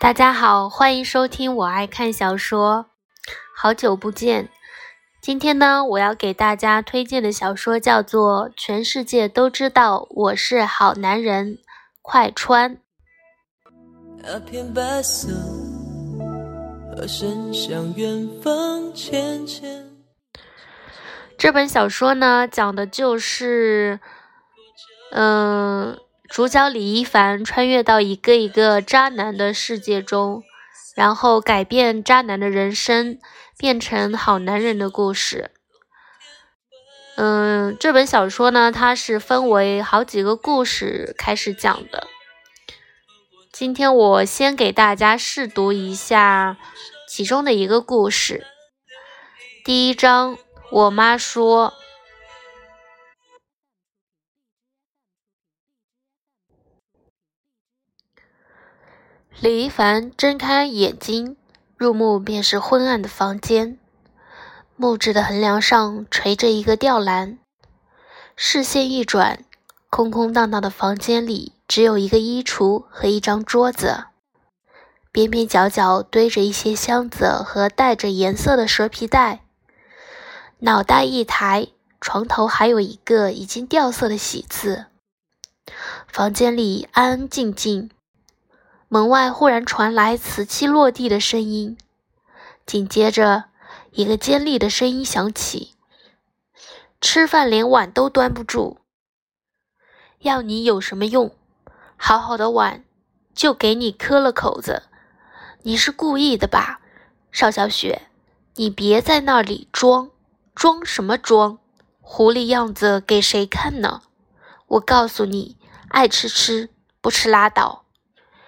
大家好，欢迎收听我爱看小说。好久不见，今天呢，我要给大家推荐的小说叫做《全世界都知道我是好男人》，快穿。这本小说呢，讲的就是，嗯。主角李一凡穿越到一个一个渣男的世界中，然后改变渣男的人生，变成好男人的故事。嗯，这本小说呢，它是分为好几个故事开始讲的。今天我先给大家试读一下其中的一个故事。第一章，我妈说。李一凡睁开眼睛，入目便是昏暗的房间。木质的横梁上垂着一个吊篮，视线一转，空空荡荡的房间里只有一个衣橱和一张桌子，边边角角堆着一些箱子和带着颜色的蛇皮袋。脑袋一抬，床头还有一个已经掉色的喜字。房间里安安静静。门外忽然传来瓷器落地的声音，紧接着，一个尖利的声音响起：“吃饭连碗都端不住，要你有什么用？好好的碗，就给你磕了口子。你是故意的吧，邵小雪？你别在那里装，装什么装？狐狸样子给谁看呢？我告诉你，爱吃吃，不吃拉倒。”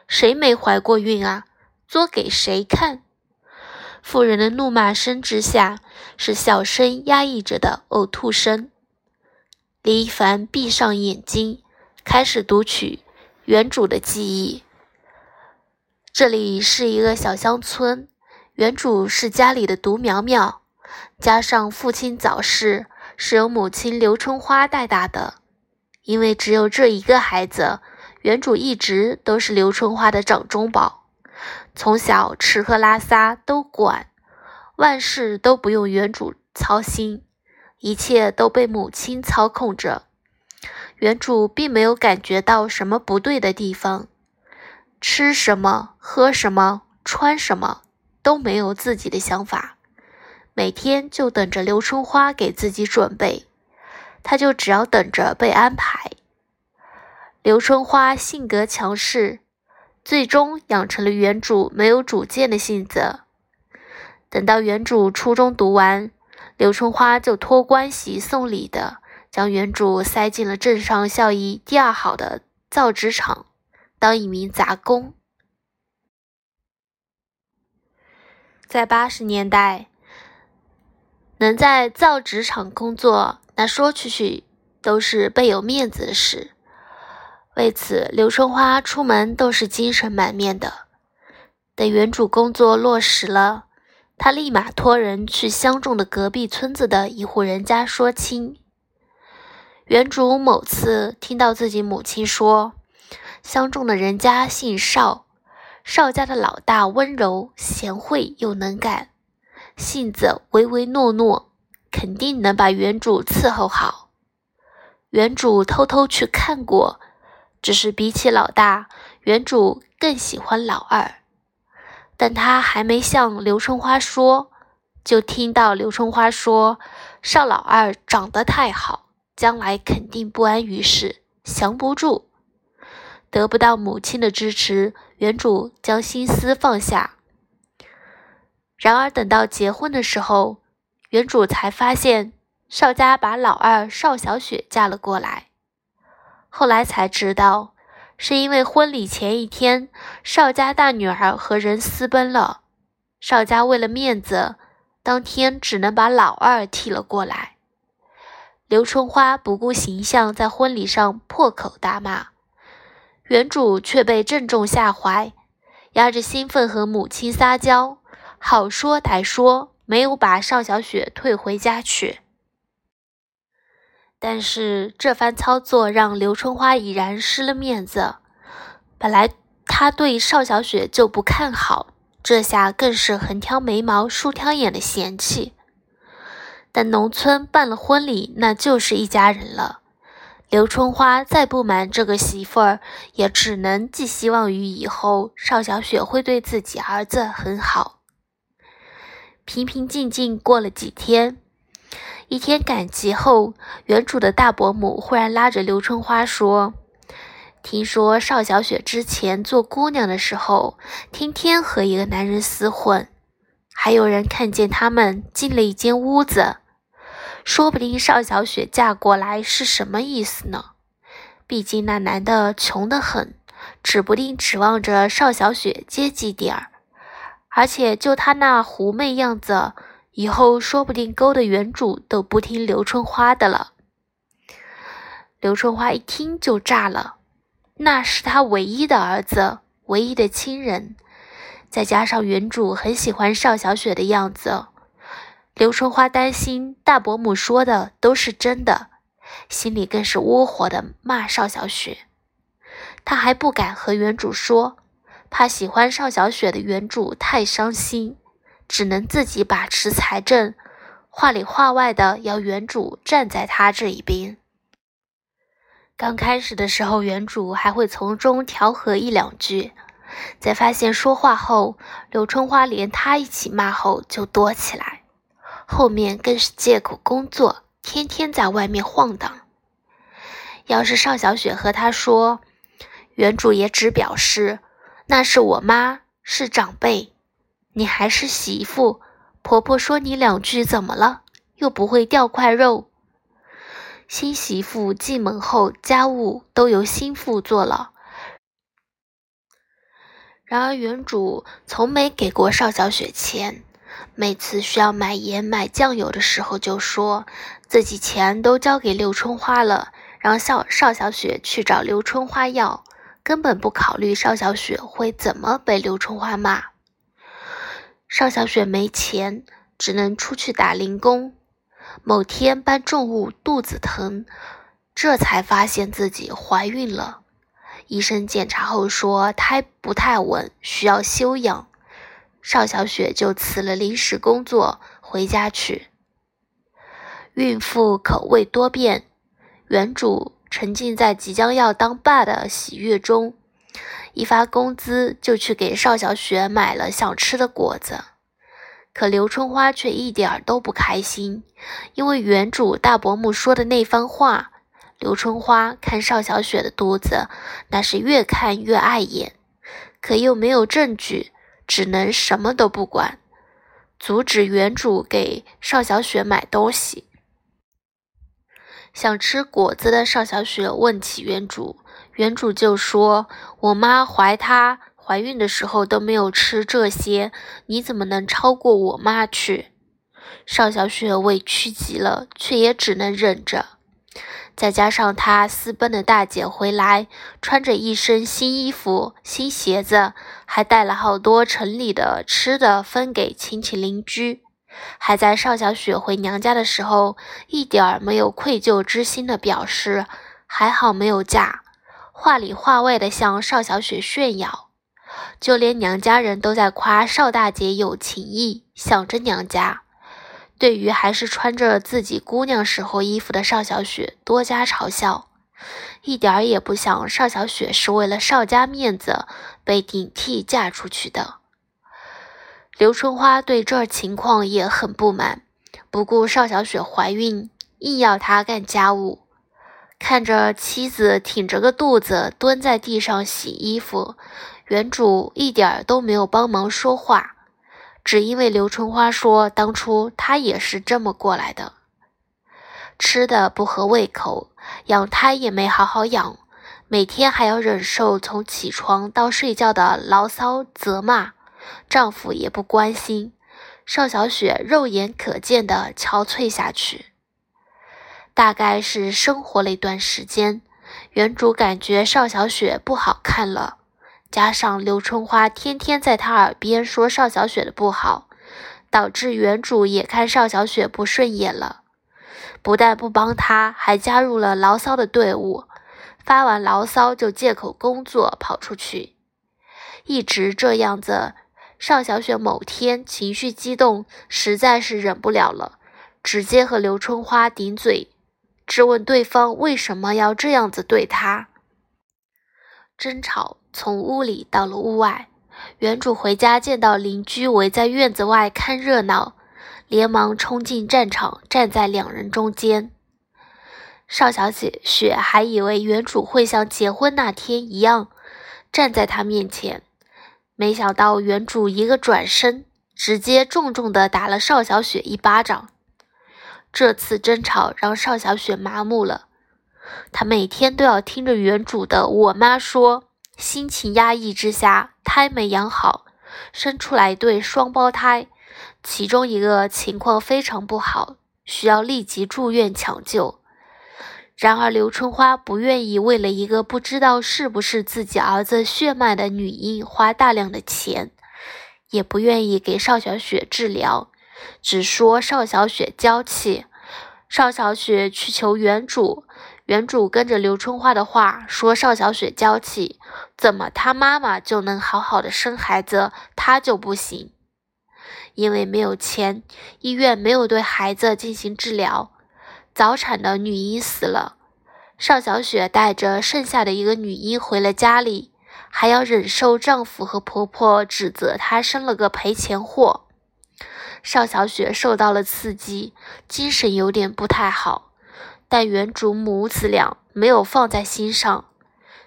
谁没怀过孕啊？作给谁看？妇人的怒骂声之下，是小声压抑着的呕吐声。李一凡闭上眼睛，开始读取原主的记忆。这里是一个小乡村，原主是家里的独苗苗，加上父亲早逝，是由母亲刘春花带大的。因为只有这一个孩子。原主一直都是刘春花的掌中宝，从小吃喝拉撒都管，万事都不用原主操心，一切都被母亲操控着。原主并没有感觉到什么不对的地方，吃什么、喝什么、穿什么都没有自己的想法，每天就等着刘春花给自己准备，他就只要等着被安排。刘春花性格强势，最终养成了原主没有主见的性子。等到原主初中读完，刘春花就托关系送礼的将原主塞进了镇上效益第二好的造纸厂，当一名杂工。在八十年代，能在造纸厂工作，那说出去都是倍有面子的事。为此，刘春花出门都是精神满面的。等原主工作落实了，她立马托人去相中的隔壁村子的一户人家说亲。原主某次听到自己母亲说，相中的人家姓邵，邵家的老大温柔贤惠又能干，性子唯唯诺诺，肯定能把原主伺候好。原主偷偷去看过。只是比起老大，原主更喜欢老二，但他还没向刘春花说，就听到刘春花说：“少老二长得太好，将来肯定不安于世，降不住。”得不到母亲的支持，原主将心思放下。然而等到结婚的时候，原主才发现邵家把老二邵小雪嫁了过来。后来才知道，是因为婚礼前一天，邵家大女儿和人私奔了。邵家为了面子，当天只能把老二替了过来。刘春花不顾形象，在婚礼上破口大骂，原主却被正中下怀，压着兴奋和母亲撒娇，好说歹说，没有把邵小雪退回家去。但是这番操作让刘春花已然失了面子。本来他对邵小雪就不看好，这下更是横挑眉毛竖挑眼的嫌弃。但农村办了婚礼，那就是一家人了。刘春花再不满这个媳妇儿，也只能寄希望于以后邵小雪会对自己儿子很好。平平静静过了几天。一天赶集后，原主的大伯母忽然拉着刘春花说：“听说邵小雪之前做姑娘的时候，天天和一个男人厮混，还有人看见他们进了一间屋子。说不定邵小雪嫁过来是什么意思呢？毕竟那男的穷得很，指不定指望着邵小雪接济点儿。而且就他那狐媚样子。”以后说不定勾的原主都不听刘春花的了。刘春花一听就炸了，那是他唯一的儿子，唯一的亲人，再加上原主很喜欢邵小雪的样子，刘春花担心大伯母说的都是真的，心里更是窝火的骂邵小雪。他还不敢和原主说，怕喜欢邵小雪的原主太伤心。只能自己把持财政，话里话外的要原主站在他这一边。刚开始的时候，原主还会从中调和一两句，在发现说话后，柳春花连他一起骂后就躲起来，后面更是借口工作，天天在外面晃荡。要是邵小雪和他说，原主也只表示那是我妈，是长辈。你还是媳妇，婆婆说你两句怎么了？又不会掉块肉。新媳妇进门后，家务都由新妇做了。然而原主从没给过邵小雪钱，每次需要买盐买酱油的时候，就说自己钱都交给刘春花了，让邵邵小雪去找刘春花要，根本不考虑邵小雪会怎么被刘春花骂。邵小雪没钱，只能出去打零工。某天搬重物，肚子疼，这才发现自己怀孕了。医生检查后说胎不太稳，需要休养。邵小雪就辞了临时工作，回家去。孕妇口味多变，原主沉浸在即将要当爸的喜悦中。一发工资就去给邵小雪买了想吃的果子，可刘春花却一点儿都不开心，因为原主大伯母说的那番话。刘春花看邵小雪的肚子，那是越看越碍眼，可又没有证据，只能什么都不管，阻止原主给邵小雪买东西。想吃果子的邵小雪问起原主。原主就说：“我妈怀她怀孕的时候都没有吃这些，你怎么能超过我妈去？”邵小雪委屈极了，却也只能忍着。再加上她私奔的大姐回来，穿着一身新衣服、新鞋子，还带了好多城里的吃的分给亲戚邻居，还在邵小雪回娘家的时候，一点儿没有愧疚之心的表示：“还好没有嫁。”话里话外的向邵小雪炫耀，就连娘家人都在夸邵大姐有情义，想着娘家。对于还是穿着自己姑娘时候衣服的邵小雪，多加嘲笑，一点儿也不想邵小雪是为了邵家面子被顶替嫁出去的。刘春花对这情况也很不满，不顾邵小雪怀孕，硬要她干家务。看着妻子挺着个肚子蹲在地上洗衣服，原主一点儿都没有帮忙说话，只因为刘春花说当初她也是这么过来的，吃的不合胃口，养胎也没好好养，每天还要忍受从起床到睡觉的牢骚责骂，丈夫也不关心，邵小雪肉眼可见的憔悴下去。大概是生活了一段时间，原主感觉邵小雪不好看了，加上刘春花天天在她耳边说邵小雪的不好，导致原主也看邵小雪不顺眼了。不但不帮他，还加入了牢骚的队伍。发完牢骚就借口工作跑出去，一直这样子。邵小雪某天情绪激动，实在是忍不了了，直接和刘春花顶嘴，质问对方为什么要这样子对她。争吵从屋里到了屋外，原主回家见到邻居围在院子外看热闹，连忙冲进战场，站在两人中间。邵小姐雪还以为原主会像结婚那天一样站在她面前，没想到原主一个转身，直接重重地打了邵小雪一巴掌。这次争吵让邵小雪麻木了，她每天都要听着原主的“我妈说”，心情压抑之下，胎没养好，生出来一对双胞胎，其中一个情况非常不好，需要立即住院抢救。然而，刘春花不愿意为了一个不知道是不是自己儿子血脉的女婴花大量的钱，也不愿意给邵小雪治疗，只说邵小雪娇气。邵小雪去求原主，原主跟着刘春花的话说邵小雪娇气，怎么她妈妈就能好好的生孩子，她就不行？因为没有钱，医院没有对孩子进行治疗。早产的女婴死了，邵小雪带着剩下的一个女婴回了家里，还要忍受丈夫和婆婆指责她生了个赔钱货。邵小雪受到了刺激，精神有点不太好，但原主母子俩没有放在心上。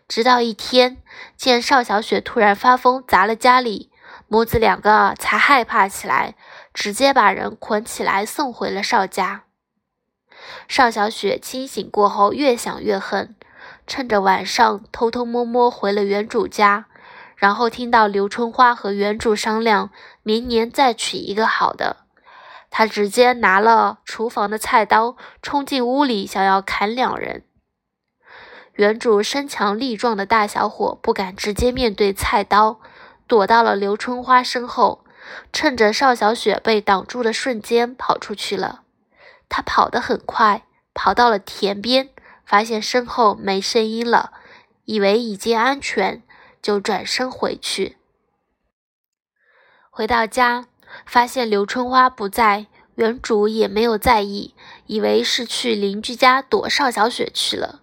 直到一天，见邵小雪突然发疯砸了家里，母子两个才害怕起来，直接把人捆起来送回了邵家。邵小雪清醒过后，越想越恨，趁着晚上偷偷摸摸回了原主家，然后听到刘春花和原主商量明年再娶一个好的，她直接拿了厨房的菜刀冲进屋里，想要砍两人。原主身强力壮的大小伙不敢直接面对菜刀，躲到了刘春花身后，趁着邵小雪被挡住的瞬间跑出去了。他跑得很快，跑到了田边，发现身后没声音了，以为已经安全，就转身回去。回到家，发现刘春花不在，原主也没有在意，以为是去邻居家躲邵小雪去了。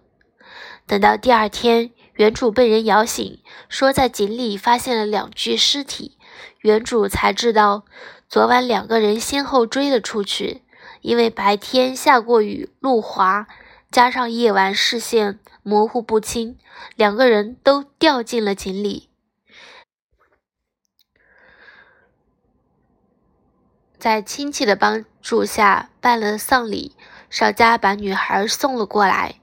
等到第二天，原主被人摇醒，说在井里发现了两具尸体，原主才知道，昨晚两个人先后追了出去。因为白天下过雨，路滑，加上夜晚视线模糊不清，两个人都掉进了井里。在亲戚的帮助下办了丧礼，邵家把女孩送了过来。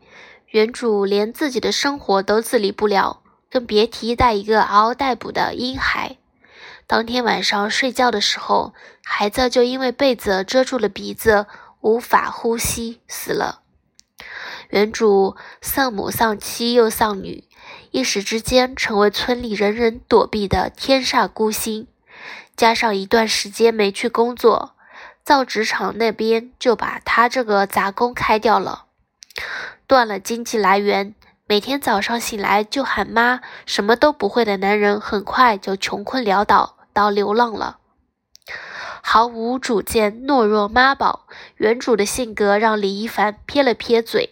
原主连自己的生活都自理不了，更别提带一个嗷嗷待哺的婴孩。当天晚上睡觉的时候，孩子就因为被子遮住了鼻子，无法呼吸，死了。原主丧母丧妻又丧女，一时之间成为村里人人躲避的天煞孤星。加上一段时间没去工作，造纸厂那边就把他这个杂工开掉了，断了经济来源。每天早上醒来就喊妈，什么都不会的男人，很快就穷困潦倒。到流浪了，毫无主见、懦弱妈宝，原主的性格让李一凡撇了撇嘴。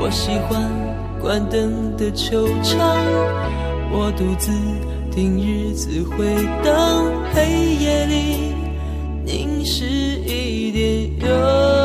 我喜欢关灯的球场，我独自听日子回荡，黑夜里凝视一点。